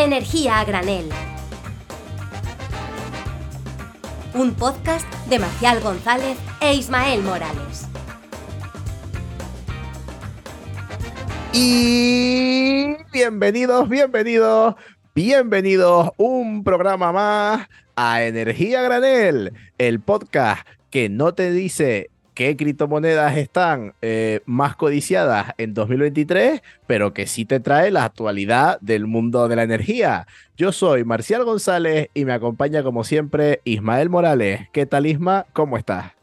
Energía a granel. Un podcast de Marcial González e Ismael Morales. Y bienvenidos, bienvenidos, bienvenidos un programa más a Energía Granel, el podcast que no te dice qué criptomonedas están eh, más codiciadas en 2023, pero que sí te trae la actualidad del mundo de la energía. Yo soy Marcial González y me acompaña como siempre Ismael Morales. ¿Qué tal Isma? ¿Cómo estás?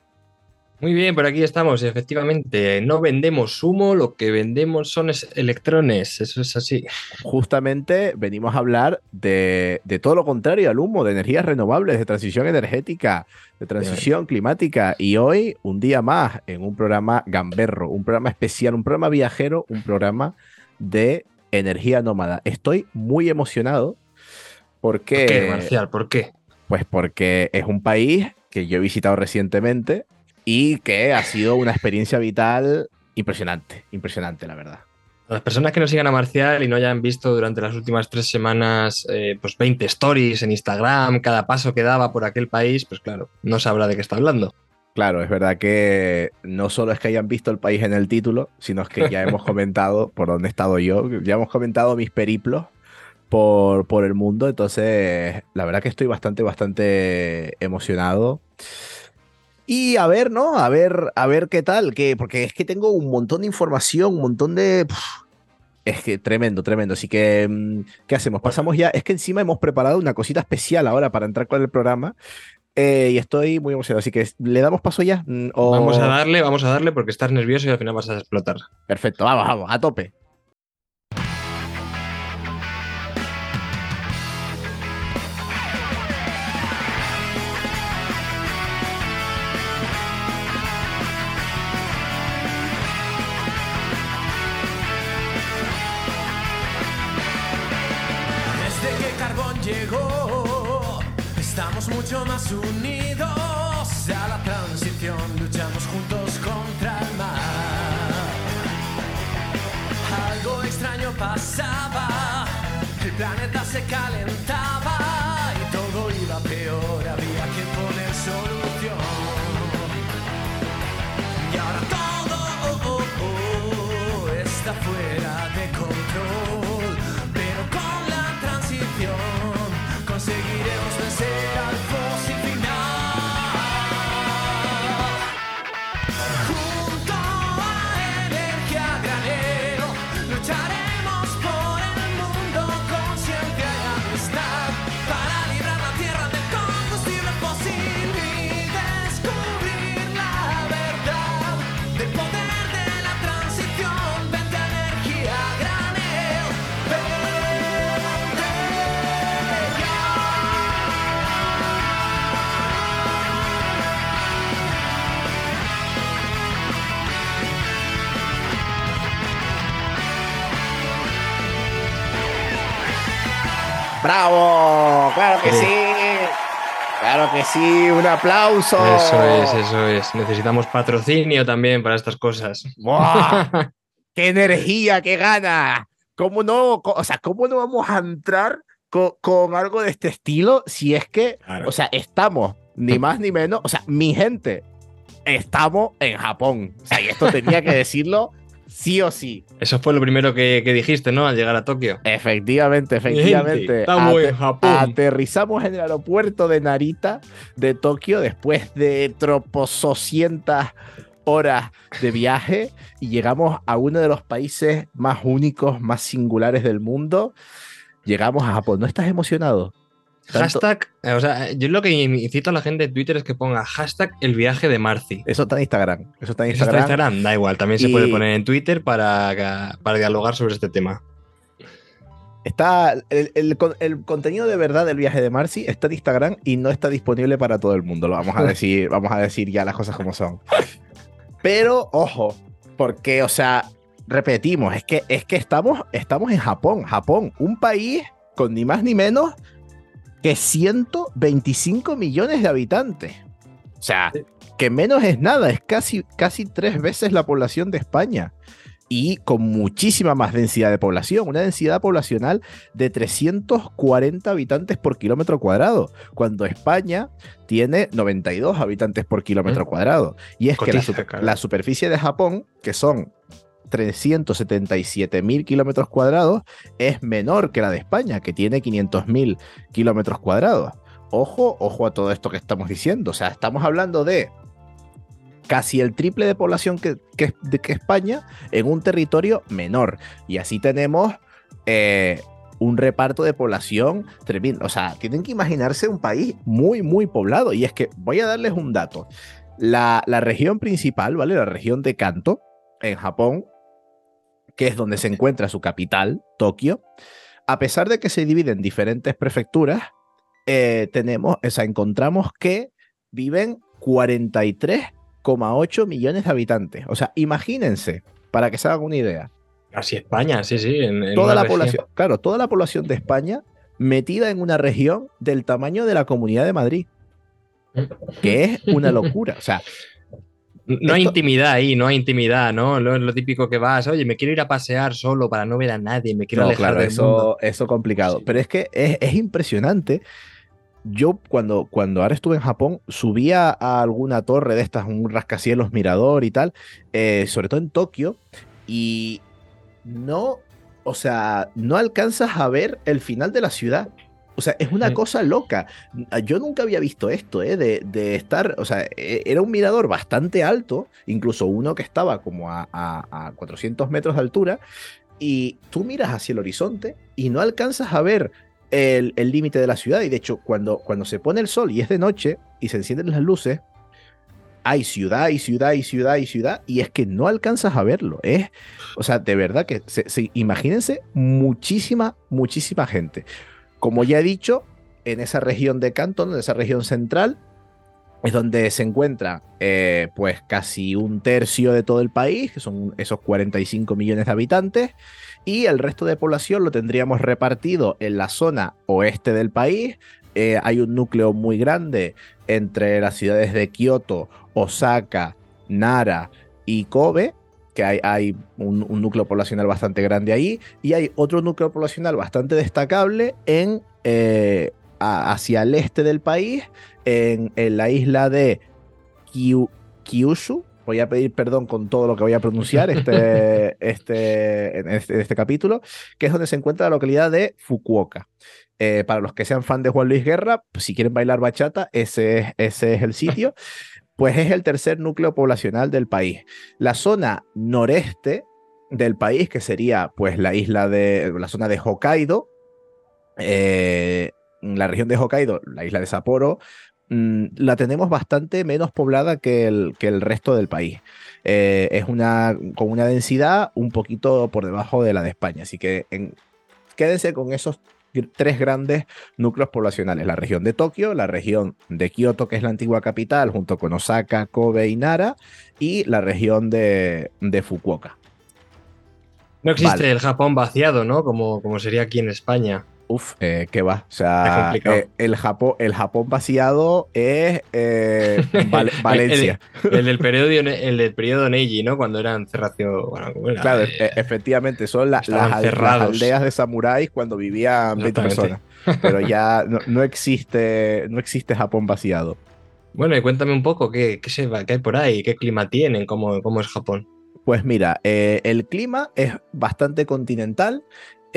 Muy bien, por aquí estamos, efectivamente. No vendemos humo, lo que vendemos son electrones, eso es así. Justamente venimos a hablar de, de, todo lo contrario al humo, de energías renovables, de transición energética, de transición climática. Y hoy, un día más, en un programa gamberro, un programa especial, un programa viajero, un programa de energía nómada. Estoy muy emocionado porque... ¿Por qué, Marcial? ¿Por qué? Pues porque es un país que yo he visitado recientemente y que ha sido una experiencia vital impresionante, impresionante, la verdad. Las personas que no sigan a Marcial y no hayan visto durante las últimas tres semanas eh, pues 20 stories en Instagram, cada paso que daba por aquel país, pues claro, no sabrá de qué está hablando. Claro, es verdad que no solo es que hayan visto el país en el título, sino es que ya hemos comentado por dónde he estado yo, ya hemos comentado mis periplos por, por el mundo, entonces la verdad que estoy bastante, bastante emocionado. Y a ver, ¿no? A ver, a ver qué tal, que, porque es que tengo un montón de información, un montón de... es que tremendo, tremendo. Así que, mm, ¿qué hacemos? Pasamos ya. Es que encima hemos preparado una cosita especial ahora para entrar con el programa. Eh, y estoy muy emocionado. Así que, ¿le damos paso ya? Mm, ¿O... Vamos a darle, vamos a darle porque estás nervioso y al final vas a explotar. Perfecto, vamos, vamos, a tope. Planeta se calentaba ¡Bravo! ¡Claro que sí! ¡Claro que sí! ¡Un aplauso! Eso es, eso es. Necesitamos patrocinio también para estas cosas. ¡Buah! ¡Qué energía, qué gana! ¿Cómo no, o sea, cómo no vamos a entrar con, con algo de este estilo si es que, Claro. o sea, estamos ni más ni menos, o sea, mi gente, estamos en Japón. O sea, y esto tenía que decirlo sí o sí. Eso fue lo primero que, que dijiste, ¿no? Al llegar a Tokio. Efectivamente, efectivamente. estamos en Japón. Aterrizamos en el aeropuerto de Narita de Tokio después de troposocientas horas de viaje y llegamos a uno de los países más únicos, más singulares del mundo. Llegamos a Japón. ¿No estás emocionado? Tanto- Hashtag, eh, o sea, yo lo que incito a la gente de Twitter es que ponga hashtag el viaje de Marci. Eso está en Instagram. Eso está en ¿Eso está Instagram. en Instagram? Da igual, también se puede poner en Twitter para, para dialogar sobre este tema. Está el, el el contenido de verdad del viaje de Marcy está en Instagram y no está disponible para todo el mundo. Lo vamos a decir, vamos a decir ya las cosas como son. Pero ojo, porque, o sea, repetimos, es que, es que estamos, estamos en Japón. Japón, un país con ni más ni menos que 125 millones de habitantes. O sea, que menos es nada, es casi, casi tres veces la población de España. y con muchísima más densidad de población, una densidad poblacional de 340 habitantes por kilómetro cuadrado, cuando España tiene 92 habitantes por kilómetro Mm. cuadrado. Y es que la, superficie de Japón, que son 377 mil kilómetros cuadrados, es menor que la de España, que tiene 500 mil kilómetros cuadrados. Ojo, ojo a todo esto que estamos diciendo. O sea, estamos hablando de casi el triple de población que España en un territorio menor. Y así tenemos eh, un reparto de población tremendo. O sea, tienen que imaginarse un país muy, muy poblado. Y es que voy a darles un dato. La, la región principal, ¿vale? La región de Kanto, en Japón, que es donde se encuentra su capital, Tokio, a pesar de que se divide en diferentes prefecturas, eh, tenemos, o sea, encontramos que viven 43,8 millones de habitantes. O sea, imagínense, para que se hagan una idea, Casi España, sí, sí. en- en toda la región. población, claro, toda la población de España metida en una región del tamaño de la Comunidad de Madrid, que es una locura. O sea, No hay intimidad ahí, no hay intimidad, ¿no? Lo, lo típico que vas, oye, me quiero ir a pasear solo para no ver a nadie, me quiero no, alejar claro, del mundo. eso, eso complicado. Sí. Pero es que es, es impresionante. Yo cuando, cuando ahora estuve en Japón, subía a alguna torre de estas, un rascacielos mirador y tal, eh, sobre todo en Tokio, y no, o sea, no alcanzas a ver el final de la ciudad. O sea, es una cosa loca. Yo nunca había visto esto, ¿eh? De, de estar, o sea, e- era un mirador bastante alto, incluso uno que estaba como a, a- a 400 metros de altura, y tú miras hacia el horizonte y no alcanzas a ver el límite de la ciudad. Y de hecho, cuando, cuando se pone el sol y es de noche y se encienden las luces, hay ciudad y ciudad y ciudad y ciudad, y es que no alcanzas a verlo. Es, o sea, de verdad que se, se- imagínense muchísima, muchísima gente. Como ya he dicho, en esa región de Canton, en esa región central, es donde se encuentra eh, pues casi un tercio de todo el país, que son esos 45 millones de habitantes, y el resto de población lo tendríamos repartido en la zona oeste del país. Eh, hay un núcleo muy grande entre las ciudades de Kioto, Osaka, Nara y Kobe, que hay, hay un, un núcleo poblacional bastante grande ahí, y hay otro núcleo poblacional bastante destacable en, eh, a- hacia el este del país, en, en la isla de Kyu- Kyushu. Voy a pedir perdón con todo lo que voy a pronunciar este, este, en este, en este capítulo, que es donde se encuentra la localidad de Fukuoka. Eh, para los que sean fan de Juan Luis Guerra, pues, si quieren bailar bachata, ese es, ese es el sitio. Pues es el tercer núcleo poblacional del país. La zona noreste del país, que sería pues la isla de la zona de Hokkaido, eh, la región de Hokkaido, la isla de Sapporo, mm, la tenemos bastante menos poblada que el, que el resto del país. Eh, es una con una densidad un poquito por debajo de la de España. Así que en- quédense con esos tres grandes núcleos poblacionales, la región de Tokio, la región de Kioto, que es la antigua capital, junto con Osaka, Kobe y Nara, y la región de, de Fukuoka. No existe Vale. el Japón vaciado, ¿no? Como, como sería aquí en España. Uf, eh, ¿qué va? O sea, eh, el, Japón, el Japón vaciado es eh, Val- Valencia. El del periodo, el del periodo Neji, ¿no? Cuando eran cerracio. Bueno, ¿cómo era? Claro, Eh, e- efectivamente, son la- las, aldeas de samuráis cuando vivían 20 Exactamente. personas. Pero ya no, no existe, no existe Japón vaciado. Bueno, y cuéntame un poco qué, qué, se va, qué hay por ahí, qué clima tienen, cómo, cómo es Japón. Pues mira, eh, el clima es bastante continental.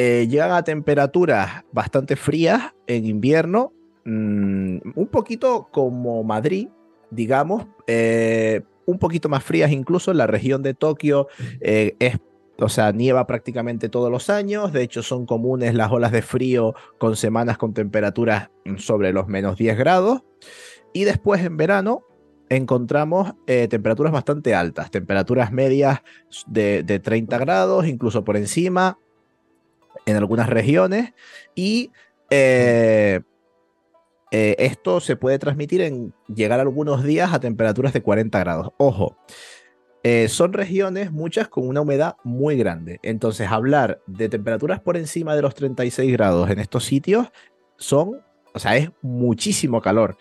Eh, llegan a temperaturas bastante frías en invierno, mm, un poquito como Madrid, digamos, eh, un poquito más frías incluso en la región de Tokio. eh, es, o sea, nieva prácticamente todos los años. De hecho, son comunes las olas de frío con semanas con temperaturas sobre los menos 10 grados. Y después en verano encontramos temperaturas bastante altas, temperaturas medias de, de 30 grados, incluso por encima en algunas regiones. Y eh, eh, esto se puede transmitir en llegar algunos días a temperaturas de 40 grados. Ojo, eh, son regiones, muchas con una humedad muy grande. Entonces, hablar de temperaturas por encima de los 36 grados en estos sitios son, o sea, es muchísimo calor.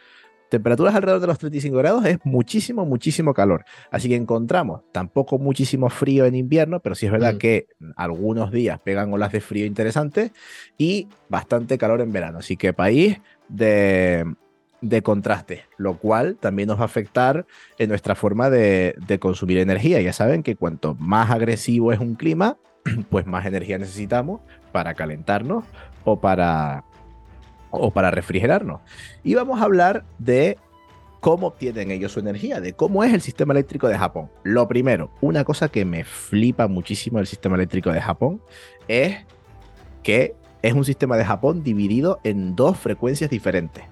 Temperaturas alrededor de los 35 grados es muchísimo, muchísimo calor. Así que encontramos tampoco muchísimo frío en invierno, pero sí es verdad Mm. que algunos días pegan olas de frío interesantes y bastante calor en verano. Así que país de, de contraste, lo cual también nos va a afectar en nuestra forma de, de consumir energía. Ya saben que cuanto más agresivo es un clima, pues más energía necesitamos para calentarnos o para, o para refrigerarnos. Y vamos a hablar de cómo obtienen ellos su energía, de cómo es el sistema eléctrico de Japón. Lo primero, una cosa que me flipa muchísimo del sistema eléctrico de Japón es que es un sistema de Japón dividido en dos frecuencias diferentes.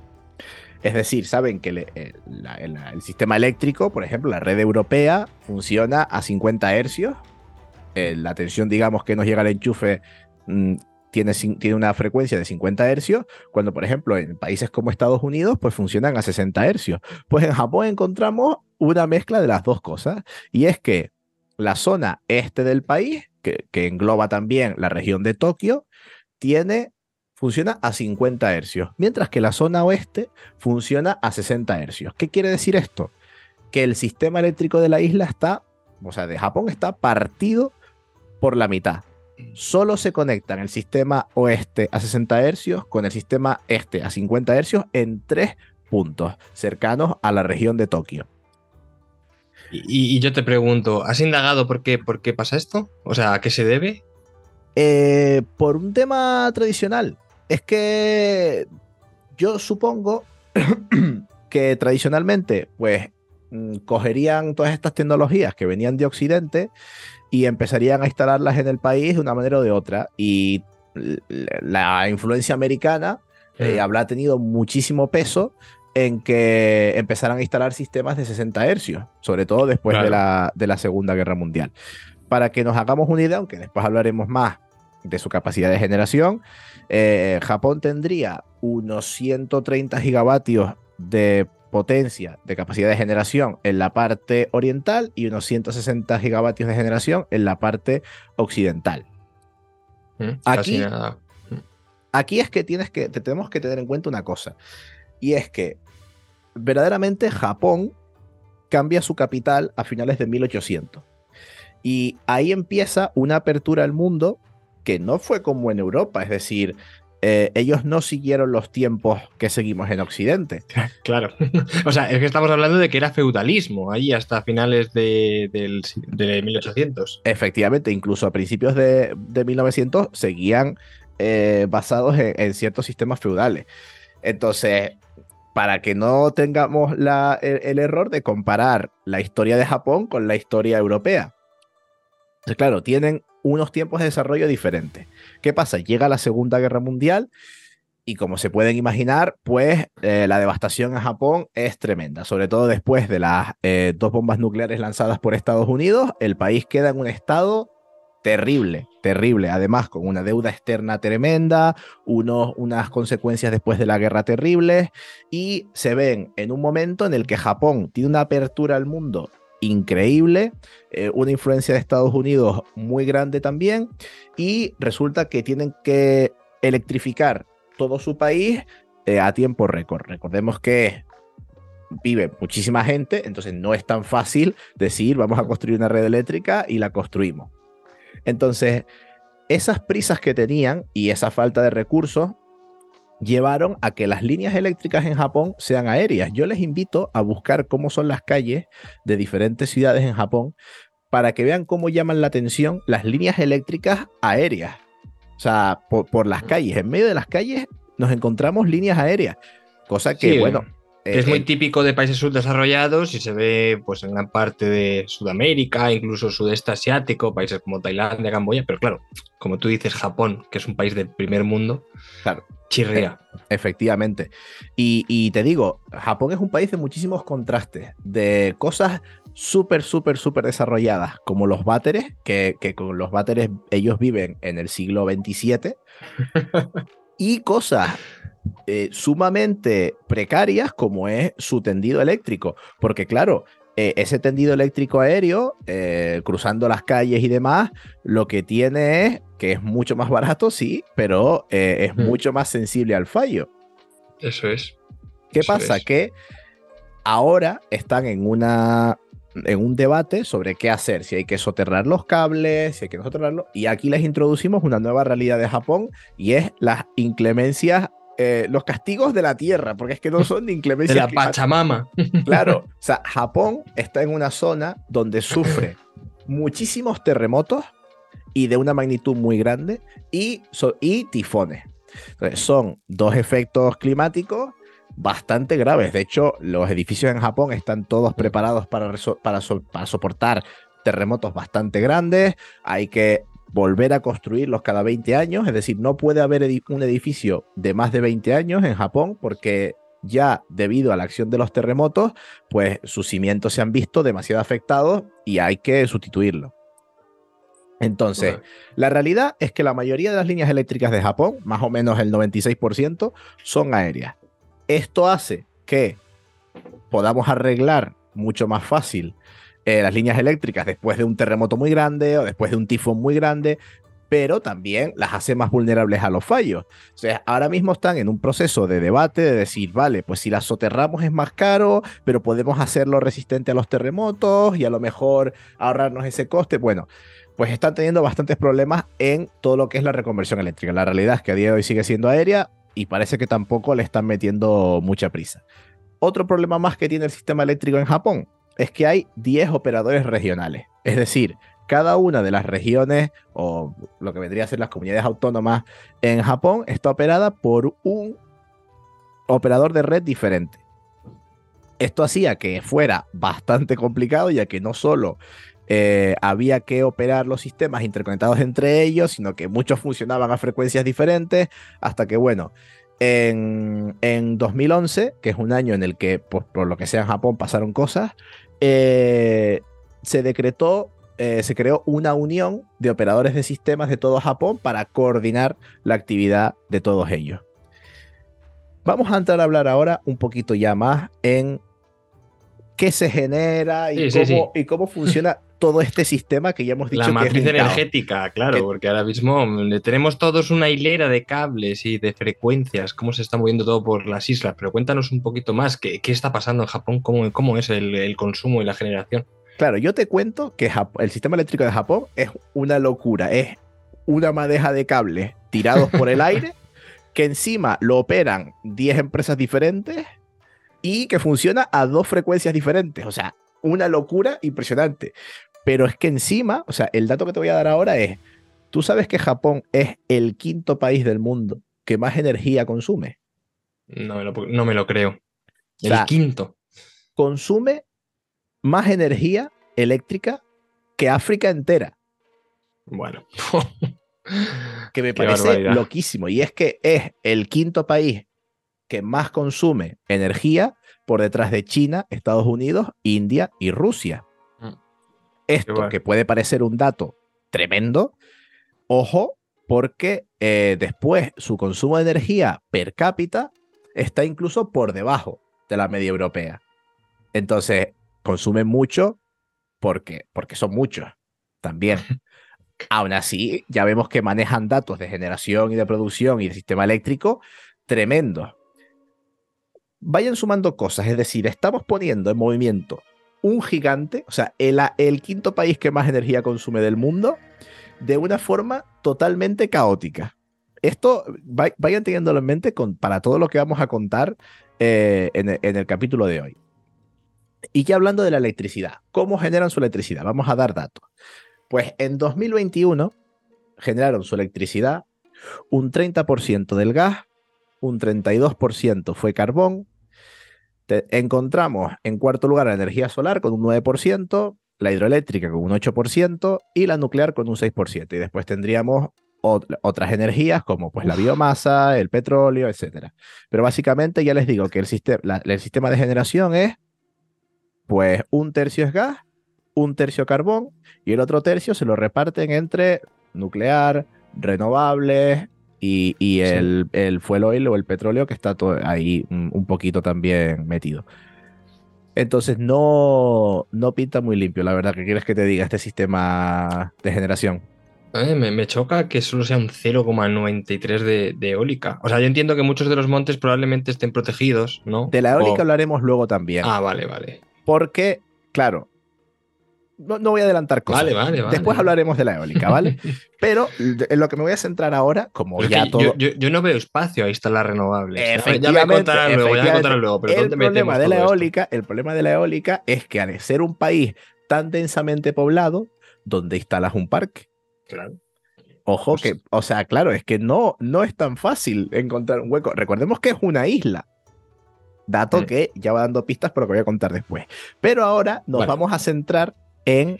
Es decir, saben que el- el sistema eléctrico, por ejemplo, la red europea, funciona a 50 hercios. Eh, la tensión, digamos, que nos llega al enchufe mm, tiene, tiene una frecuencia de 50 hercios, cuando, por ejemplo, en países como Estados Unidos, pues funcionan a 60 hercios. Pues en Japón encontramos una mezcla de las dos cosas, y es que la zona este del país, que, que engloba también la región de Tokio, tiene, funciona a 50 hercios, mientras que la zona oeste funciona a 60 hercios. ¿Qué quiere decir esto? Que el sistema eléctrico de la isla está, o sea, de Japón está partido por la mitad. Solo se conectan el sistema oeste a 60 hercios con el sistema este a 50 hercios en tres puntos cercanos a la región de Tokio. Y, y yo te pregunto, ¿has indagado por qué, por qué pasa esto? O sea, ¿a qué se debe? Eh, por un tema tradicional. Es que yo supongo que tradicionalmente, pues, mm, cogerían todas estas tecnologías que venían de Occidente y empezarían a instalarlas en el país de una manera o de otra. Y la influencia americana eh, Mm. habrá tenido muchísimo peso en que empezaran a instalar sistemas de 60 hercios, sobre todo después de, la, de la Segunda Guerra Mundial. Para que nos hagamos una idea, aunque después hablaremos más de su capacidad de generación, eh, Japón tendría unos 130 gigavatios de potencia de capacidad de generación en la parte oriental y unos 160 gigavatios de generación en la parte occidental. Mm, Aquí- nada. aquí es que tienes que, te tenemos que tener en cuenta una cosa. Y es que verdaderamente Japón cambia su capital a finales de 1800. Y ahí empieza una apertura al mundo que no fue como en Europa. Es decir, eh, ellos no siguieron los tiempos que seguimos en Occidente. Claro. o sea, es que estamos hablando de que era feudalismo ahí hasta finales de, del de 1800. Efectivamente, incluso a principios de, de 1900 seguían eh, basados en, en ciertos sistemas feudales. Entonces, para que no tengamos la- el, el error de comparar la historia de Japón con la historia europea. Entonces, claro, tienen unos tiempos de desarrollo diferentes. ¿Qué pasa? Llega la Segunda Guerra Mundial y como se pueden imaginar, pues eh, la devastación en Japón es tremenda, sobre todo después de las eh, dos bombas nucleares lanzadas por Estados Unidos, el país queda en un estado terrible, terrible, además con una deuda externa tremenda, unos, unas consecuencias después de la guerra terribles, y se ven en un momento en el que Japón tiene una apertura al mundo increíble, eh, una influencia de Estados Unidos muy grande también, y resulta que tienen que electrificar todo su país eh, a tiempo récord. Recordemos que vive muchísima gente, entonces no es tan fácil decir vamos a construir una red eléctrica y la construimos. Entonces, esas prisas que tenían y esa falta de recursos llevaron a que las líneas eléctricas en Japón sean aéreas. Yo les invito a buscar cómo son las calles de diferentes ciudades en Japón para que vean cómo llaman la atención las líneas eléctricas aéreas. O sea, por, por las calles, en medio de las calles nos encontramos líneas aéreas. Cosa que, Sí, bueno... Es eh, muy eh, típico de países subdesarrollados y se ve pues en gran parte de Sudamérica, incluso sudeste asiático, países como Tailandia, Camboya, pero claro, como tú dices, Japón, que es un país del primer mundo, Claro. chirría. Efectivamente. Y, y te digo, Japón es un país de muchísimos contrastes, de cosas súper, súper, súper desarrolladas, como los váteres, que, que con los váteres ellos viven en el siglo XXVII, y cosas eh, sumamente precarias como es su tendido eléctrico, porque claro, eh, ese tendido eléctrico aéreo, eh, cruzando las calles y demás, lo que tiene es que es mucho más barato, sí, pero es Mm. mucho más sensible al fallo. Eso es. ¿Qué Eso pasa? es. Que ahora están en una en un debate sobre qué hacer, si hay que soterrar los cables, si hay que no soterrarlos, y aquí les introducimos una nueva realidad de Japón y es las inclemencias, eh, los castigos de la tierra, porque es que no son De inclemencias la climáticas. Pachamama. Claro, o sea, Japón está en una zona donde sufre muchísimos terremotos y de una magnitud muy grande y, so- y tifones. Entonces, son dos efectos climáticos bastante graves. De hecho, los edificios en Japón están todos preparados para, para, so- para soportar terremotos bastante grandes. Hay que volver a construirlos cada 20 años. Es decir, no puede haber edi- un edificio de más de 20 años en Japón porque ya debido a la acción de los terremotos, pues sus cimientos se han visto demasiado afectados y hay que sustituirlo. Entonces, la realidad es que la mayoría de las líneas eléctricas de Japón, más o menos el 96%, son aéreas. Esto hace que podamos arreglar mucho más fácil eh, las líneas eléctricas después de un terremoto muy grande o después de un tifón muy grande, pero también las hace más vulnerables a los fallos. O sea, ahora mismo están en un proceso de debate de decir, vale, pues si las soterramos es más caro, pero podemos hacerlo resistente a los terremotos y a lo mejor ahorrarnos ese coste. Bueno, pues están teniendo bastantes problemas en todo lo que es la reconversión eléctrica. La realidad es que a día de hoy sigue siendo aérea y parece que tampoco le están metiendo mucha prisa. Otro problema más que tiene el sistema eléctrico en Japón es que hay 10 operadores regionales. Es decir, cada una de las regiones o lo que vendría a ser las comunidades autónomas en Japón está operada por un operador de red diferente. Esto hacía que fuera bastante complicado ya que no solo eh, había que operar los sistemas interconectados entre ellos, sino que muchos funcionaban a frecuencias diferentes, hasta que, bueno, en, en 2011, que es un año en el que, por lo que sea en Japón, pasaron cosas, eh, se decretó, eh, se creó una unión de operadores de sistemas de todo Japón para coordinar la actividad de todos ellos. Vamos a entrar a hablar ahora un poquito ya más en qué se genera y, Sí, sí, cómo, y cómo funciona todo este sistema que ya hemos dicho La que es matriz energética, claro, Que- porque ahora mismo tenemos todos una hilera de cables y de frecuencias, cómo se está moviendo todo por las islas, pero cuéntanos un poquito más, ¿qué, qué está pasando en Japón? ¿Cómo, cómo es el, el consumo y la generación? Claro, yo te cuento que el sistema eléctrico de Japón es una locura. Es una madeja de cables tirados por el aire que encima lo operan 10 empresas diferentes y que funciona a dos frecuencias diferentes. O sea, una locura impresionante. Pero es que encima, o sea, el dato que te voy a dar ahora es, tú sabes que Japón es el quinto país del mundo que más energía consume. No me lo, no me lo creo. El sea, quinto. Consume más energía eléctrica que África entera. Bueno. que me Qué parece barbaridad. loquísimo. Y es que es el quinto país que más consume energía por detrás de China, Estados Unidos, India y Rusia. Esto que puede parecer un dato tremendo, ojo, porque eh, después su consumo de energía per cápita está incluso por debajo de la media europea. Entonces, consumen mucho porque, porque son muchos también. Aún así, ya vemos que manejan datos de generación y de producción y de sistema eléctrico tremendos. Vayan sumando cosas, es decir, estamos poniendo en movimiento un gigante, o sea, el, quinto país que más energía consume del mundo, de una forma totalmente caótica. Esto va- vayan teniéndolo en mente con, para todo lo que vamos a contar eh, en, el- en el capítulo de hoy. Y ya hablando de la electricidad, ¿cómo generan su electricidad? Vamos a dar datos. Pues en 2021 generaron su electricidad un 30% del gas, un 32% fue carbón. Te- encontramos en cuarto lugar la energía solar con un 9%, la hidroeléctrica con un 8% y la nuclear con un 6%. Y después tendríamos ot- otras energías como pues la biomasa, el petróleo, etc. Pero básicamente ya les digo que el, la- el sistema de generación es pues un tercio es gas, un tercio carbón y el otro tercio se lo reparten entre nuclear, renovables y, y el, el fuel oil o el petróleo que está todo ahí un, un poquito también metido. Entonces no, no pinta muy limpio, la verdad. ¿Qué quieres que te diga este sistema de generación? Eh, me, me choca que solo sea un 0,93 de, de eólica. O sea, yo entiendo que muchos de los montes probablemente estén protegidos, ¿no? De la eólica O- hablaremos luego también. Ah, vale, vale. Porque, claro, no, no voy a adelantar cosas. Vale, vale, vale. Después hablaremos de la eólica, ¿vale? Pero en lo que me voy a centrar ahora, como Pero ya todo. yo, yo- yo no veo espacio a instalar renovables. Ya- me contarás luego, ya me luego. Pero el ¿dónde metemos problema de la esto? eólica, el problema de la eólica es que al ser un país tan densamente poblado, donde instalas un parque. Claro. Ojo Pues- que, o sea, claro, es que no, no es tan fácil encontrar un hueco. Recordemos que es una isla. Dato Mm. que ya va dando pistas, pero que voy a contar después. Pero ahora nos Bueno. vamos a centrar en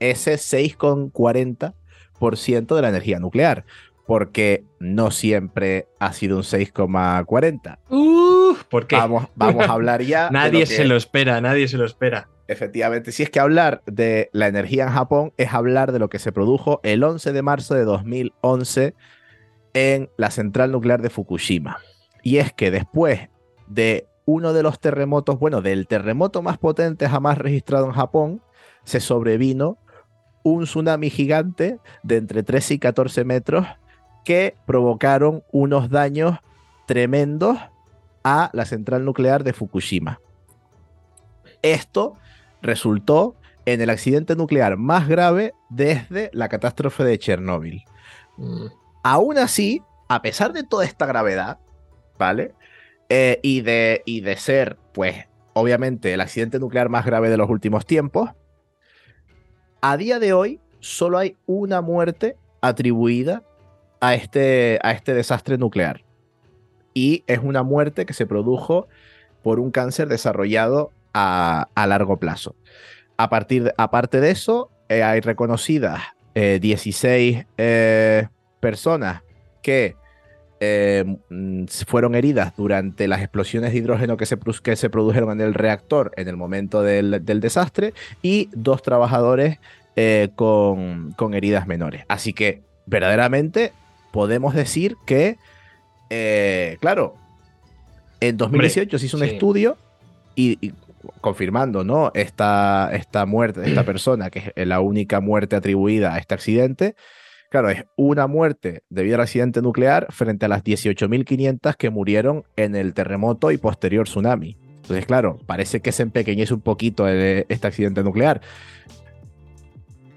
ese 6,40% de la energía nuclear. Porque no siempre ha sido un 6,40. Uf, ¿Por qué? Vamos, vamos a hablar ya. nadie lo se lo espera, nadie se lo espera. Efectivamente, si es que hablar de la energía en Japón es hablar de lo que se produjo el 11 de marzo de 2011 en la central nuclear de Fukushima. Y es que después de uno de los terremotos, bueno, del terremoto más potente jamás registrado en Japón, se sobrevino un tsunami gigante de entre 13 y 14 metros que provocaron unos daños tremendos a la central nuclear de Fukushima. Esto resultó en el accidente nuclear más grave desde la catástrofe de Chernóbil. Mm, Aún así, a pesar de toda esta gravedad, ¿vale? Eh, y, de, y de ser, pues, obviamente el accidente nuclear más grave de los últimos tiempos, a día de hoy solo hay una muerte atribuida a este, a este desastre nuclear. Y es una muerte que se produjo por un cáncer desarrollado a, a largo plazo. A partir aparte de eso, eh, hay reconocidas eh, 16 eh, personas que eh, mm, fueron heridas durante las explosiones de hidrógeno que se, que se produjeron en el reactor en el momento del, del desastre y dos trabajadores eh, con, con heridas menores. Así que verdaderamente podemos decir que, eh, claro, en 2018 se hizo un sí. estudio y, y confirmando ¿no? esta, esta muerte de esta persona, que es la única muerte atribuida a este accidente. Claro, es una muerte debido al accidente nuclear frente a las 18.500 que murieron en el terremoto y posterior tsunami. Entonces, claro, parece que se empequeñece un poquito el- este accidente nuclear.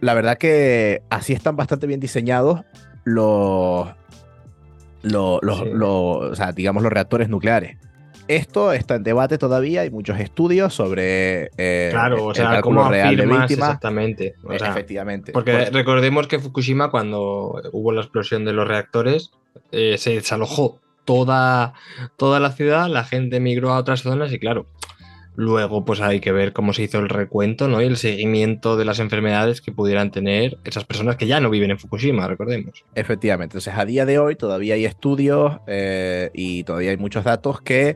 La verdad que así están bastante bien diseñados los, los, los- Sí. los- o sea, digamos, los reactores nucleares. Esto está en debate todavía, hay muchos estudios sobre eh, Claro, o el sea, cálculo ¿cómo real de exactamente? O Eh, sea, Efectivamente. Porque Por- recordemos que Fukushima, cuando hubo la explosión de los reactores, eh, se desalojó toda, toda la ciudad, la gente migró a otras zonas y claro, luego pues hay que ver cómo se hizo el recuento ¿no? y el seguimiento de las enfermedades que pudieran tener esas personas que ya no viven en Fukushima, recordemos. Efectivamente. Entonces, a día de hoy todavía hay estudios eh, y todavía hay muchos datos que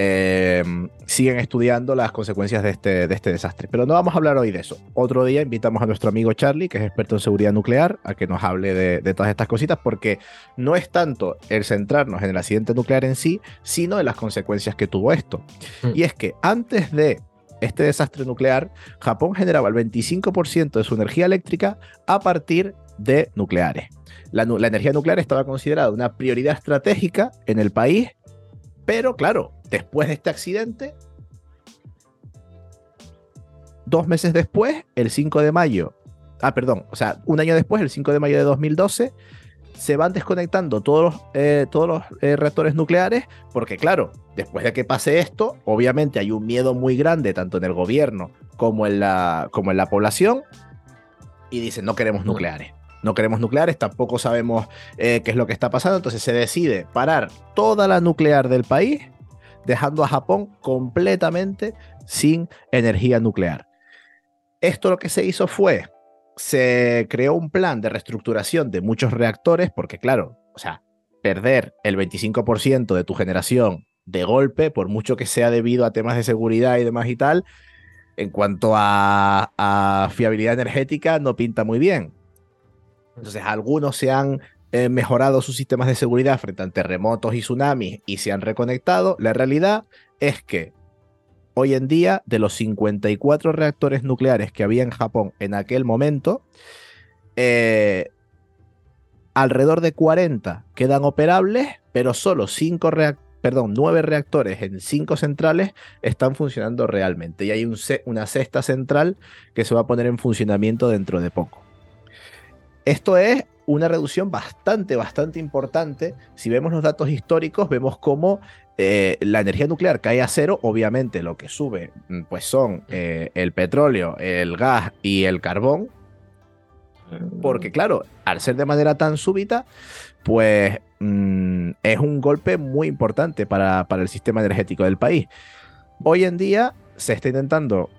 eh, siguen estudiando las consecuencias de este, de este desastre. Pero no vamos a hablar hoy de eso. Otro día invitamos a nuestro amigo Charlie, que es experto en seguridad nuclear, a que nos hable de, de todas estas cositas, porque no es tanto el centrarnos en el accidente nuclear en sí, sino en las consecuencias que tuvo esto. Mm. Y es que antes de este desastre nuclear, Japón generaba el 25% de su energía eléctrica a partir de nucleares. La, nu- la energía nuclear estaba considerada una prioridad estratégica en el país, pero claro, después de este accidente, dos meses después, el 5 de mayo, ah, perdón, o sea, un año después, el 5 de mayo de 2012, se van desconectando todos los, eh, todos los eh, reactores nucleares, porque claro, después de que pase esto, obviamente hay un miedo muy grande, tanto en el gobierno como en la, como en la población, y dicen, no queremos nucleares. No queremos nucleares, tampoco sabemos eh, qué es lo que está pasando, entonces se decide parar toda la nuclear del país, dejando a Japón completamente sin energía nuclear. Esto lo que se hizo fue, se creó un plan de reestructuración de muchos reactores, porque claro, o sea, perder el 25% de tu generación de golpe, por mucho que sea debido a temas de seguridad y demás y tal, en cuanto a, a fiabilidad energética, no pinta muy bien. Entonces, algunos se han eh, mejorado sus sistemas de seguridad frente a terremotos y tsunamis y se han reconectado. La realidad es que hoy en día, de los 54 reactores nucleares que había en Japón en aquel momento, eh, alrededor de 40 quedan operables, pero solo 5 perdón, 9 reactores en 5 centrales están funcionando realmente. Y hay un una sexta central que se va a poner en funcionamiento dentro de poco. Esto es una reducción bastante, bastante importante. Si vemos los datos históricos, vemos cómo eh, la energía nuclear cae a cero. Obviamente lo que sube mm, pues son eh, el petróleo, el gas y el carbón. Porque claro, al ser de manera tan súbita, pues mm, es un golpe muy importante para, para el sistema energético del país. Hoy en día se está intentando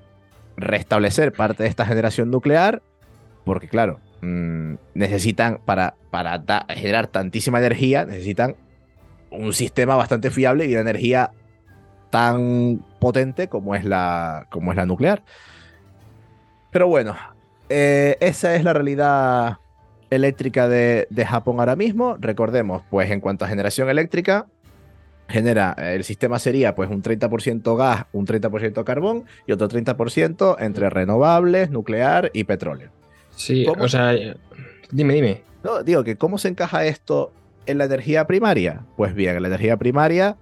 restablecer parte de esta generación nuclear, porque claro, mm, necesitan, para, para generar tantísima energía, necesitan un sistema bastante fiable y de energía tan potente como es la, como es la nuclear. Pero bueno, eh, esa es la realidad eléctrica de, Japón ahora mismo. Recordemos, pues en cuanto a generación eléctrica, genera, el sistema sería pues un 30% gas, un 30% carbón y otro 30% entre renovables, nuclear y petróleo. Sí, o sea, dime, dime. No, digo que cómo se encaja esto en la energía primaria. Pues bien, la energía primaria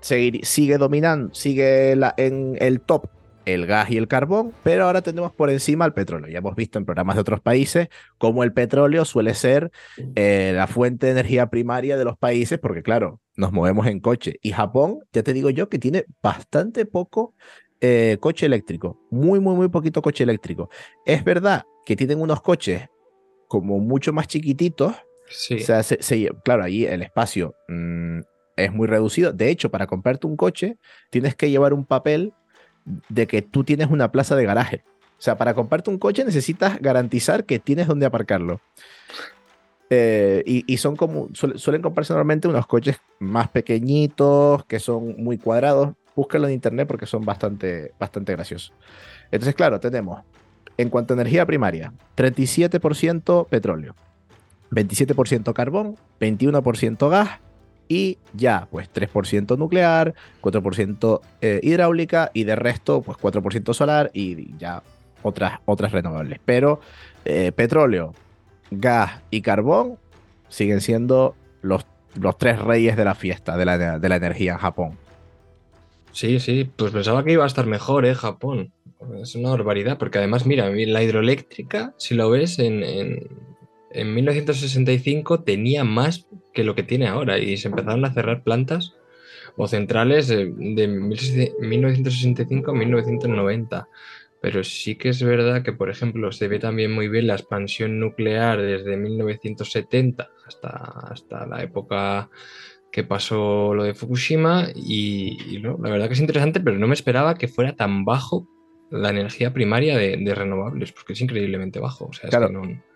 sigue dominando, sigue en el top el gas y el carbón, pero ahora tenemos por encima el petróleo. Ya hemos visto en programas de otros países cómo el petróleo suele ser eh, la fuente de energía primaria de los países, porque claro, nos movemos en coche. Y Japón, ya te digo yo, que tiene bastante poco eh, coche eléctrico, muy, muy, muy poquito coche eléctrico. Es verdad que tienen unos coches como mucho más chiquititos. Sí. O sea, claro, ahí el espacio mm, es muy reducido. De hecho, para comprarte un coche, tienes que llevar un papel de que tú tienes una plaza de garaje. O sea, para comprarte un coche necesitas garantizar que tienes donde aparcarlo. Eh, y, son como, suelen comprarse normalmente unos coches más pequeñitos, que son muy cuadrados. Búscalo en internet porque son bastante, bastante graciosos. Entonces, claro, tenemos, en cuanto a energía primaria, 37% petróleo, 27% carbón, 21% gas, y ya, pues 3% nuclear, 4% eh, hidráulica y de resto, pues 4% solar y ya otras, otras renovables. Pero eh, petróleo, gas y carbón siguen siendo los, los tres reyes de la fiesta de la, de la energía en Japón. Sí, sí, pues pensaba que iba a estar mejor, ¿eh? Japón. Es una barbaridad, porque además, mira, la hidroeléctrica, si lo ves en, en 1965 tenía más que lo que tiene ahora y se empezaron a cerrar plantas o centrales de 1965 a 1990. Pero sí que es verdad que, por ejemplo, se ve también muy bien la expansión nuclear desde 1970 hasta, hasta la época que pasó lo de Fukushima y, la verdad que es interesante, pero no me esperaba que fuera tan bajo la energía primaria de, renovables, porque es increíblemente bajo. O sea, claro,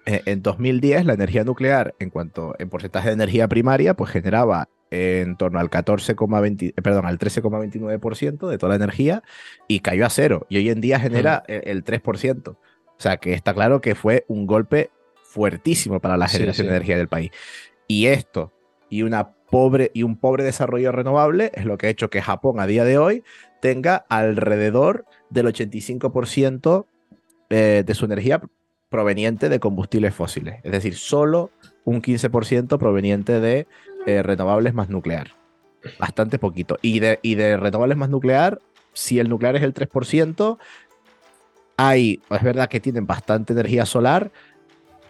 eh, en 2010 la energía nuclear, en cuanto en porcentaje de energía primaria, pues generaba en torno al 14,20, eh, perdón, al 13,29% de toda la energía y cayó a cero. Y hoy en día genera el, 3%. O sea que está claro que fue un golpe fuertísimo para la generación de energía del país. Y esto y una pobre y un pobre desarrollo renovable es lo que ha hecho que Japón a día de hoy tenga alrededor del 85% eh, de su energía proveniente de combustibles fósiles. Es decir, solo un 15% proveniente de eh, renovables más nuclear. Bastante poquito. Y de, y de renovables más nuclear, si el nuclear es el 3%, hay, es verdad que tienen bastante energía solar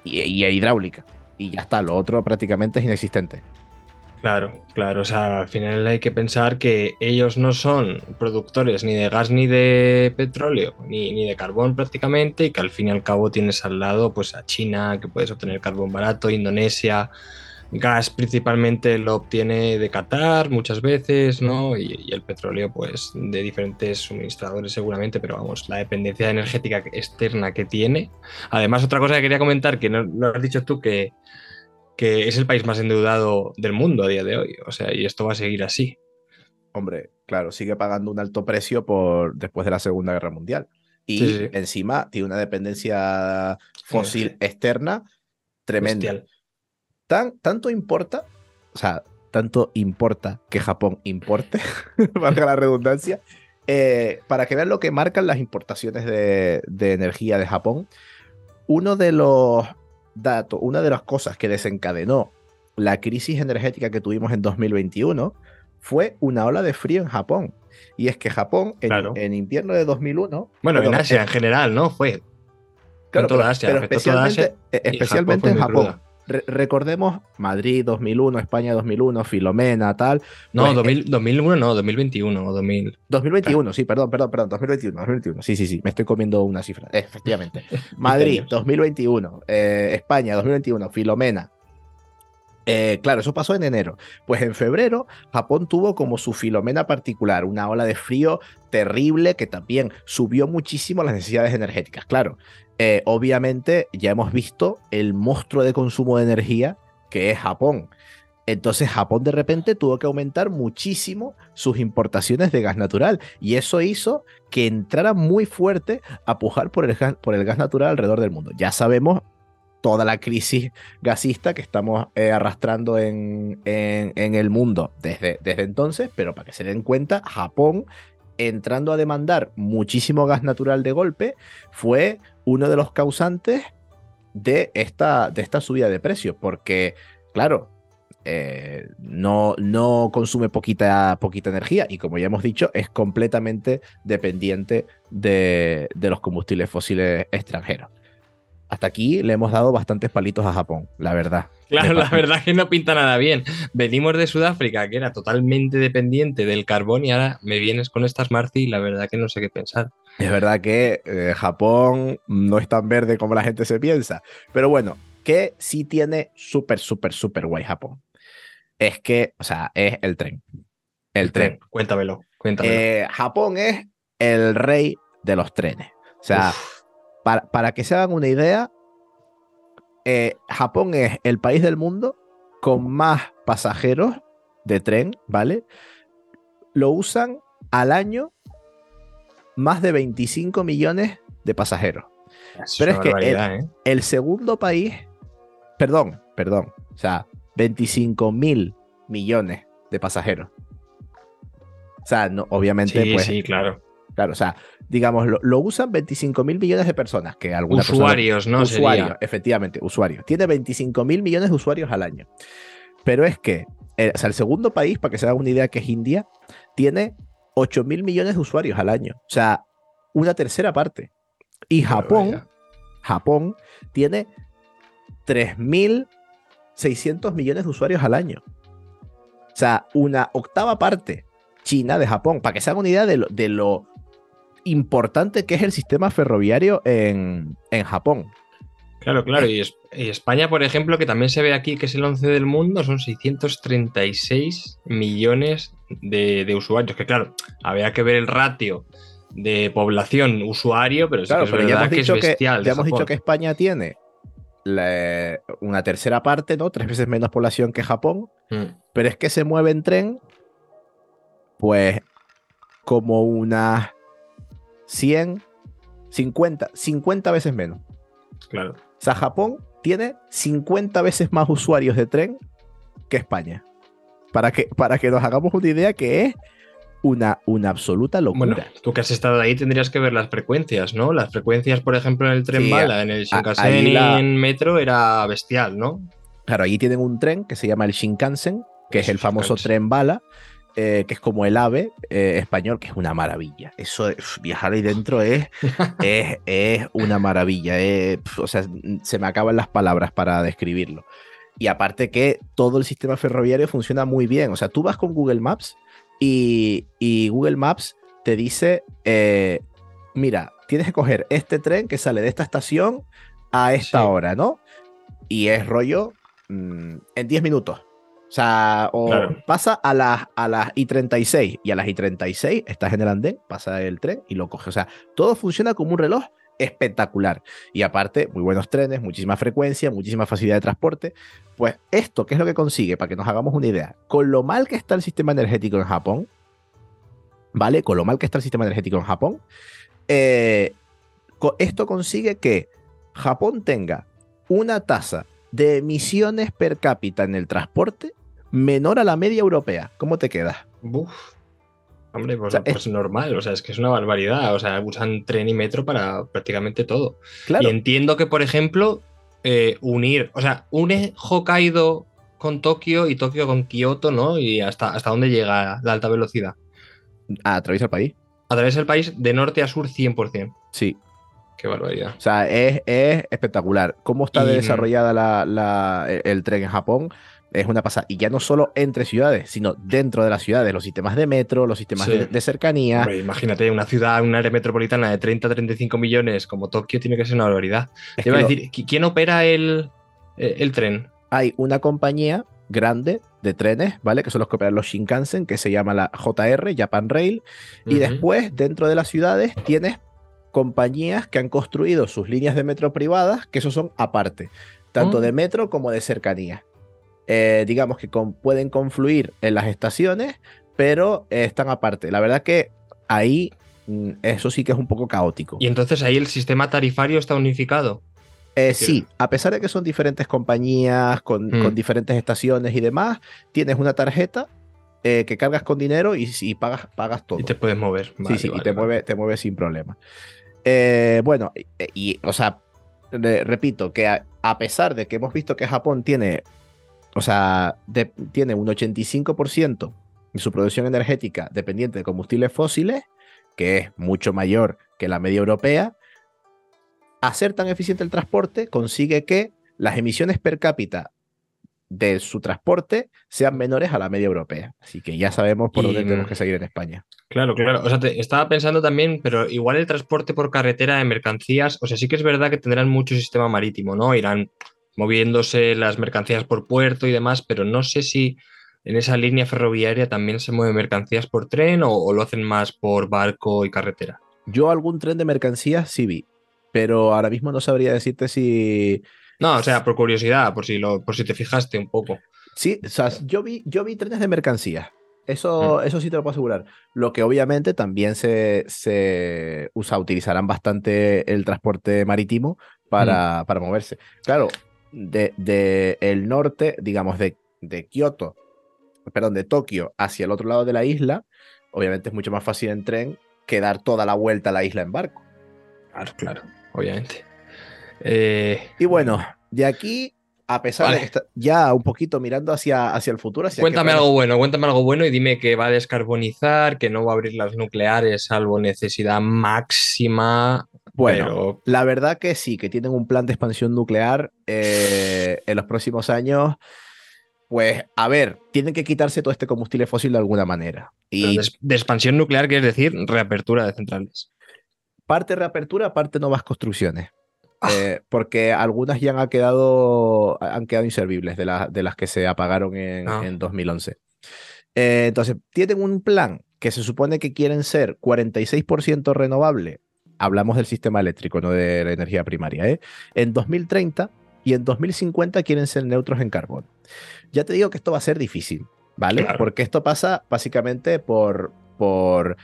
y, y hidráulica. Y ya está, lo otro prácticamente es inexistente. Claro, claro, o sea, al final hay que pensar que ellos no son productores ni de gas ni de petróleo, ni, de carbón prácticamente, y que al fin y al cabo tienes al lado pues a China, que puedes obtener carbón barato, Indonesia, gas principalmente lo obtiene de Qatar muchas veces, ¿no? Y, y, el petróleo, pues, de diferentes suministradores seguramente, pero vamos, la dependencia energética externa que tiene. Además, otra cosa que quería comentar, que no lo has dicho tú, que que es el país más endeudado del mundo a día de hoy. O sea, y esto va a seguir así. Hombre, claro, sigue pagando un alto precio por después de la Segunda Guerra Mundial. Y encima tiene una dependencia fósil externa tremenda. Tan, tanto importa, o sea, tanto importa que Japón importe, valga la redundancia, eh, para que vean lo que marcan las importaciones de, de energía de Japón. Uno de los dato, una de las cosas que desencadenó la crisis energética que tuvimos en 2021 fue una ola de frío en Japón. Y es que Japón, en, Claro. en invierno de 2001... Bueno, en Asia en general, ¿no? Fue. claro, en toda Asia, pero toda especialmente, Asia especialmente en Japón. Re- recordemos Madrid 2001, España 2001, Filomena, tal. No, Pues, 2000 2001 no, 2021 o 2000. 2021, sí, perdón, perdón, perdón, 2021, 2021, sí, sí, sí, me estoy comiendo una cifra, efectivamente. Madrid, años. 2021, eh, España, 2021, Filomena. Eh, claro, eso pasó en enero. Pues en febrero, Japón tuvo como su Filomena particular, una ola de frío terrible que también subió muchísimo las necesidades energéticas. Claro, eh, obviamente ya hemos visto el monstruo de consumo de energía que es Japón. Entonces Japón de repente tuvo que aumentar muchísimo sus importaciones de gas natural y eso hizo que entrara muy fuerte a pujar por el gas, por el gas natural alrededor del mundo. Ya sabemos toda la crisis gasista que estamos eh, arrastrando en, en- en el mundo desde, desde entonces, pero para que se den cuenta, Japón entrando a demandar muchísimo gas natural de golpe fue uno de los causantes de esta, de esta subida de precios, porque, claro, eh, no, no consume poquita, poquita energía y como ya hemos dicho, es completamente dependiente de, de los combustibles fósiles extranjeros. Hasta aquí le hemos dado bastantes palitos a Japón, la verdad. Claro, la verdad que no pinta nada bien. Venimos de Sudáfrica, que era totalmente dependiente del carbón, y ahora me vienes con estas Marci y la verdad que no sé qué pensar. Es verdad que eh, Japón no es tan verde como la gente se piensa. Pero bueno, que sí tiene súper, súper, súper guay Japón. Es que, o sea, es el tren. El tren. Cuéntamelo, cuéntamelo. Eh, Japón es el rey de los trenes. O sea, Uf, para, para que se hagan una idea, eh, Japón es el país del mundo con más pasajeros de tren, ¿vale? Lo usan al año más de 25 millones de pasajeros. es pero es que ¿eh? El segundo país, perdón, perdón, o sea, 25 mil millones de pasajeros. O sea, no, obviamente, Sí, pues, sí, claro. Claro, o sea, digamos, lo, lo usan 25 mil millones de personas, que persona- Usuarios, ¿no? usuarios, Sería. efectivamente, usuarios. Tiene 25 mil millones de usuarios al año. Pero es que, eh, o sea, el segundo país, para que se haga una idea, que es India, tiene 8 mil millones de usuarios al año. O sea, una tercera parte. Y Japón. Japón tiene 3.600 millones de usuarios al año. O sea, una octava parte China de Japón, para que se haga una idea de lo, de lo importante que es el sistema ferroviario en, en Japón. Claro, claro. Y, es- y España, por ejemplo, que también se ve aquí que es el 11 del mundo, son 636 millones de, de usuarios. Que claro, habría que ver el ratio de población usuario, pero sí Claro, que es pero ya verdad hemos que es dicho que, bestial. de ya hemos dicho que España tiene la- una tercera parte, ¿no? Tres veces menos población que Japón, Mm. pero es que se mueve en tren, pues, como unas 100, 50, 50 veces menos. Claro. O sea, Japón tiene 50 veces más usuarios de tren que España. Para que, para que nos hagamos una idea que es una, una absoluta locura. Bueno, tú que has estado ahí tendrías que ver las frecuencias, ¿no? Las frecuencias, por ejemplo, en el tren Sí, bala, en el Shinkansen y la- en metro era bestial, ¿no? Claro, allí tienen un tren que se llama el Shinkansen, que es el famoso tren bala, eh, que es como el ave eh, español, que es una maravilla. Eso, pf, viajar ahí dentro es, es, es una maravilla. eh, pf, o sea, se me acaban las palabras para describirlo. Y aparte que todo el sistema ferroviario funciona muy bien. O sea, tú vas con Google Maps y, y Google Maps te dice, eh, mira, tienes que coger este tren que sale de esta estación a esta Sí. hora, ¿no? Y es rollo mm, en 10 minutos. O sea, o Claro. pasa a las, a las I36 y a las I36 estás en el andén, pasa el tren y lo coge. O sea, todo funciona como un reloj espectacular. Y aparte, muy buenos trenes, muchísima frecuencia, muchísima facilidad de transporte. Pues esto, ¿qué es lo que consigue? Para que nos hagamos una idea. Con lo mal que está el sistema energético en Japón, ¿vale? Con lo mal que está el sistema energético en Japón, eh, esto consigue que Japón tenga una tasa de emisiones per cápita en el transporte menor a la media europea. ¿Cómo te quedas? Uf. Hombre, pues, O sea, es- pues normal, o sea, es que es una barbaridad. O sea, usan tren y metro para prácticamente todo. Claro, Y entiendo que, por ejemplo, eh, unir, o sea, une Hokkaido con Tokio y Tokio con Kioto, ¿no? Y hasta, hasta dónde llega la alta velocidad. Ah, atraviesa el país. A través del país de norte a sur 100%. Sí. Qué barbaridad. O sea, es, es espectacular. ¿Cómo está Y- desarrollada la, la- el, el tren en Japón? Es una pasada. Y ya no solo entre ciudades, sino dentro de las ciudades. Los sistemas de metro, los sistemas Sí. de, de cercanía. Imagínate, una ciudad, una área metropolitana de 30-35 millones como Tokio tiene que ser una barbaridad. Te iba a lo- decir, ¿qui- ¿quién opera el, eh, el tren? hay una compañía grande de trenes, ¿vale? Que son los que operan los Shinkansen, que se llama la JR, Japan Rail. Y después, dentro de las ciudades, tienes compañías que han construido sus líneas de metro privadas, que esos son aparte, tanto Oh. de metro como de cercanía. Eh, digamos que con- pueden confluir en las estaciones, pero eh, están aparte. La verdad que ahí mm, eso sí que es un poco caótico. Y entonces ahí el sistema tarifario está unificado. Eh, sí, a pesar de que son diferentes compañías con, Mm. con diferentes estaciones y demás, tienes una tarjeta eh, que cargas con dinero y, y pagas, pagas todo. Y te puedes mover. Sí, Vale, sí, y vale, te vale. mueve, te mueve sin problema. Eh, bueno, y, y, o sea, re- repito, que a, a pesar de que hemos visto que Japón tiene, o sea, de- tiene un 85% de su producción energética dependiente de combustibles fósiles, que es mucho mayor que la media europea, hacer tan eficiente el transporte consigue que las emisiones per cápita de su transporte sean menores a la media europea. Así que ya sabemos por Y, dónde tenemos mm, que seguir en España. Claro, claro. O sea, te- estaba pensando también, pero igual el transporte por carretera de mercancías, o sea, sí que es verdad que tendrán mucho sistema marítimo, ¿no? Irán moviéndose las mercancías por puerto y demás, pero no sé si en esa línea ferroviaria también se mueven mercancías por tren o, o lo hacen más por barco y carretera. Yo algún tren de mercancías sí vi, pero ahora mismo no sabría decirte si... No, o sea, por curiosidad, por si, lo, por si te fijaste un poco. Sí, o sea, yo vi, yo vi trenes de mercancías. Eso, eso sí te lo puedo asegurar. Lo que obviamente también se, se usa, utilizarán bastante el transporte marítimo para, para moverse. Claro, de, de el norte, digamos, de, de Kioto, perdón, de Tokio hacia el otro lado de la isla, obviamente es mucho más fácil en tren que dar toda la vuelta a la isla en barco. Claro, claro, obviamente. Eh, Y bueno, de aquí, a pesar Vale. de que está ya un poquito mirando hacia, hacia el futuro, hacia Cuéntame algo bueno, cuéntame algo bueno y dime que va a descarbonizar, que no va a abrir las nucleares salvo necesidad máxima. Bueno, pero la verdad que sí, que tienen un plan de expansión nuclear eh, en los próximos años. Pues, a ver, tienen que quitarse todo este combustible fósil de alguna manera. Y de, de expansión nuclear, quiere decir reapertura de centrales. parte reapertura, parte nuevas construcciones. Ah. Eh, porque algunas ya han quedado, han quedado inservibles de, la- de las que se apagaron en, Ah. en 2011. Eh, entonces, tienen un plan que se supone que quieren ser 46% renovable. Hablamos del sistema eléctrico, no de la energía primaria. ¿eh? En 2030 y en 2050 quieren ser neutros en carbono. Ya te digo que esto va a ser difícil, ¿vale? Claro. Porque esto pasa básicamente por, por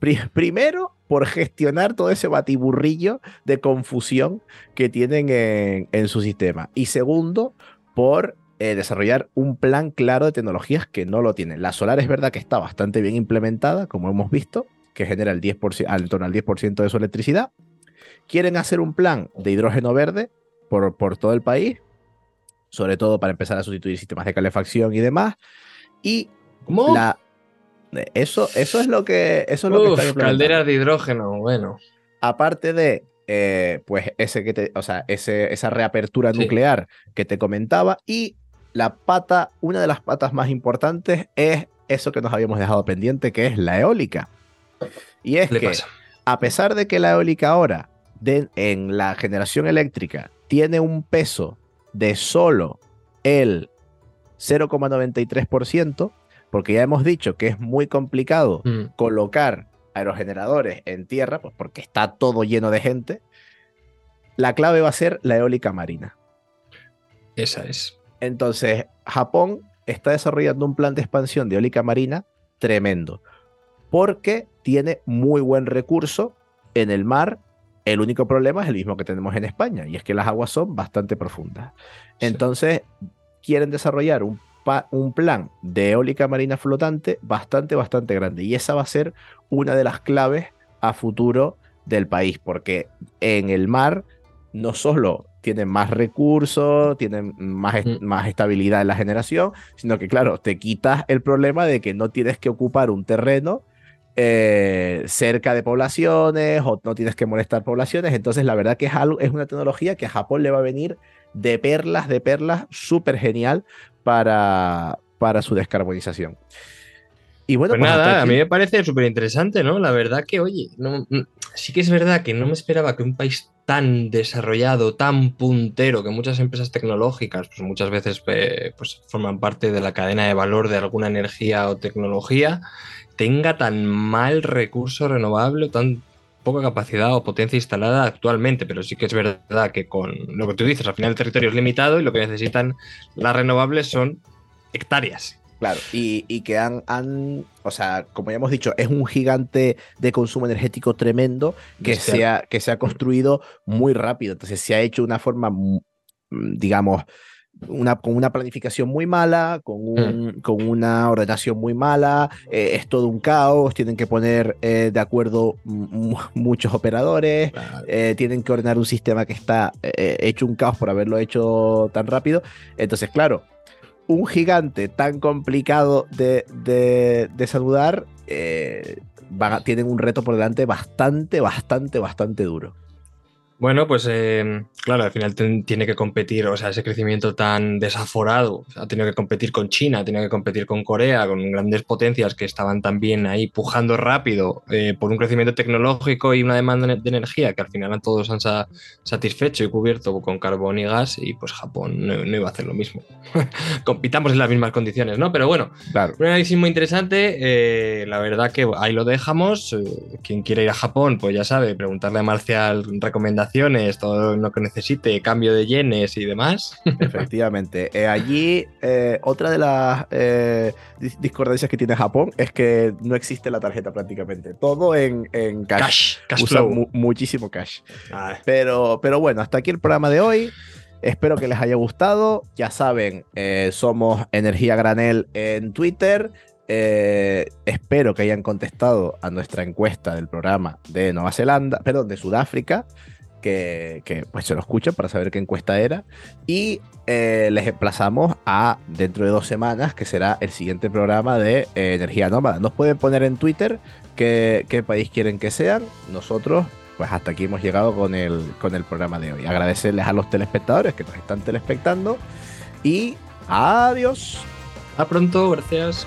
primero, por gestionar todo ese batiburrillo de confusión que tienen en, en su sistema. Y segundo, por eh, desarrollar un plan claro de tecnologías que no lo tienen. La solar es verdad que está bastante bien implementada, como hemos visto, que genera el 10%, al- en torno al 10% de su electricidad. Quieren hacer un plan de hidrógeno verde por, por todo el país, sobre todo para empezar a sustituir sistemas de calefacción y demás. Y ¿Cómo? la, eso, eso es lo que, eso es lo que Uf, implementando. calderas de hidrógeno, bueno. Aparte de eh, pues ese que te, o sea, ese, esa reapertura Sí. nuclear que te comentaba. Y la pata, una de las patas más importantes es eso que nos habíamos dejado pendiente, que es la eólica. Y es ¿Qué le que, pasa? a pesar de que la eólica ahora de- en la generación eléctrica tiene un peso de solo el 0,93%, porque ya hemos dicho que es muy complicado Mm, colocar aerogeneradores en tierra, pues porque está todo lleno de gente, la clave va a ser la eólica marina. esa es. Entonces, Japón está desarrollando un plan de expansión de eólica marina tremendo, porque tiene muy buen recurso en el mar. El único problema es el mismo que tenemos en España, y es que las aguas son bastante profundas. Sí. Entonces, quieren desarrollar un, un plan de eólica marina flotante bastante, bastante grande. Y esa va a ser una de las claves a futuro del país, porque en el mar no solo tienen más recursos, tienen más, est- Mm. más estabilidad en la generación, sino que, claro, te quitas el problema de que no tienes que ocupar un terreno eh, cerca de poblaciones o no tienes que molestar poblaciones. Entonces, la verdad que es, algo, es una tecnología que a Japón le va a venir de perlas, de perlas, súper genial para, para su descarbonización. Y bueno, Pues pues nada, a mí me parece súper interesante, ¿no? La verdad que, oye, no- sí que es verdad que no me esperaba que un país tan desarrollado, tan puntero, que muchas empresas tecnológicas, pues muchas veces eh, pues, forman parte de la cadena de valor de alguna energía o tecnología, tenga tan mal recurso renovable, o tan poca capacidad o potencia instalada actualmente, pero sí que es verdad que con lo que tú dices, al final el territorio es limitado y lo que necesitan las renovables son hectáreas. Claro, y, y que han, han, o sea, como ya hemos dicho, es un gigante de consumo energético tremendo que se, ha, que se ha construido muy rápido. Entonces se ha hecho de una forma, mm, digamos, una, con una planificación muy mala, con, un- con una ordenación muy mala, eh, es todo un caos, tienen que poner eh, de acuerdo mu- muchos operadores, eh, tienen que ordenar un sistema que está hecho un caos por haberlo hecho tan rápido. Entonces, claro, un gigante tan complicado de, de, de saludar, tienen un reto por delante bastante, bastante, bastante duro. Bueno, pues eh, claro, al final tiene que competir, o sea, ese crecimiento tan desaforado, o sea, ha tenido que competir con China, ha tenido que competir con Corea, con grandes potencias que estaban también ahí pujando rápido eh, por un crecimiento tecnológico y una demanda de energía que al final a todos han sa- satisfecho y cubierto con carbón y gas y pues Japón no, no iba a hacer lo mismo. Compitamos en las mismas condiciones, ¿no? Pero bueno, Claro. un análisis muy interesante. eh, la verdad que ahí lo dejamos. eh, quien quiera ir a Japón, pues ya sabe, preguntarle a Marcial recomendaciones, todo lo que necesite, cambio de yenes y demás. Efectivamente. Eh, allí, eh, otra de las eh, dis- discordancias que tiene Japón es que no existe la tarjeta prácticamente. Todo en, en cash. Cash, cash mu- muchísimo cash. Ah, Pero, pero bueno, hasta aquí el programa de hoy. Espero que les haya gustado. Ya saben, eh, somos Energía Granel en Twitter. Eh, espero que hayan contestado a nuestra encuesta del programa de Nueva Zelanda, perdón, de Sudáfrica, que, pues se lo escuchen para saber qué encuesta era. Y eh, les emplazamos a dentro de dos semanas, que será el siguiente programa de eh, Energía Nómada. Nos pueden poner en Twitter qué, qué país quieren que sean. Nosotros pues hasta aquí hemos llegado con el, con el programa de hoy. Agradecerles a los telespectadores que nos están telespectando y adiós. a pronto, gracias.